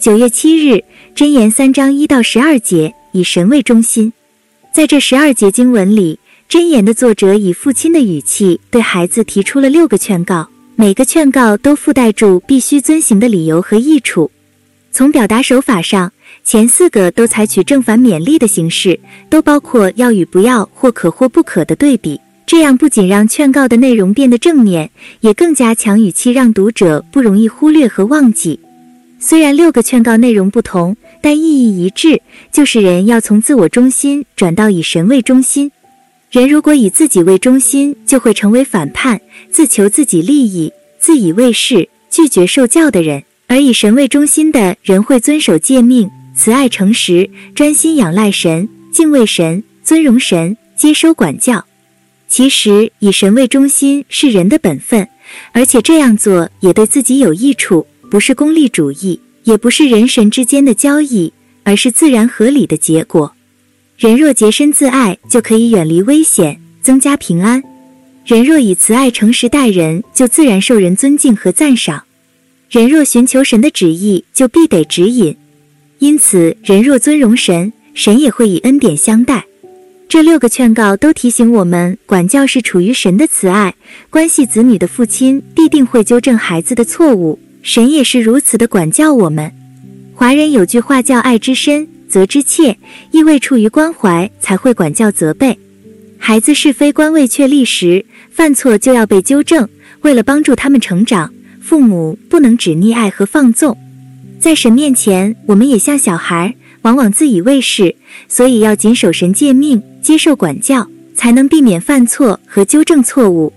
九月七日，箴言三章一到十二节，以神为中心。在这十二节经文里，箴言的作者以父亲的语气对孩子提出了六个劝告，每个劝告都附带住必须遵行的理由和益处。从表达手法上，前四个都采取正反勉励的形式，都包括要与不要或可或不可的对比。这样不仅让劝告的内容变得正面，也更加强语气，让读者不容易忽略和忘记。虽然六个劝告内容不同，但意义一致，就是人要从自我中心转到以神为中心。人如果以自己为中心，就会成为反叛、自求自己利益、自以为是、拒绝受教的人；而以神为中心的人会遵守诫命，慈爱诚实，专心仰赖神，敬畏神，尊荣神，接收管教。其实以神为中心是人的本分，而且这样做也对自己有益处，不是功利主义，也不是人神之间的交易，而是自然合理的结果。人若洁身自爱，就可以远离危险，增加平安。人若以慈爱诚实待人，就自然受人尊敬和赞赏。人若寻求神的旨意，就必得指引。因此，人若尊荣神，神也会以恩典相待。这六个劝告都提醒我们，管教是出于神的慈爱，关系子女的父亲必定会纠正孩子的错误，神也是如此的管教我们。华人有句话叫“爱之深，责之切”，意味出于关怀才会管教责备。孩子是非观未确立时，犯错就要被纠正。为了帮助他们成长，父母不能只溺爱和放纵。在神面前，我们也像小孩，往往自以为是，所以要谨守神诫命。接受管教，才能避免犯错和纠正错误，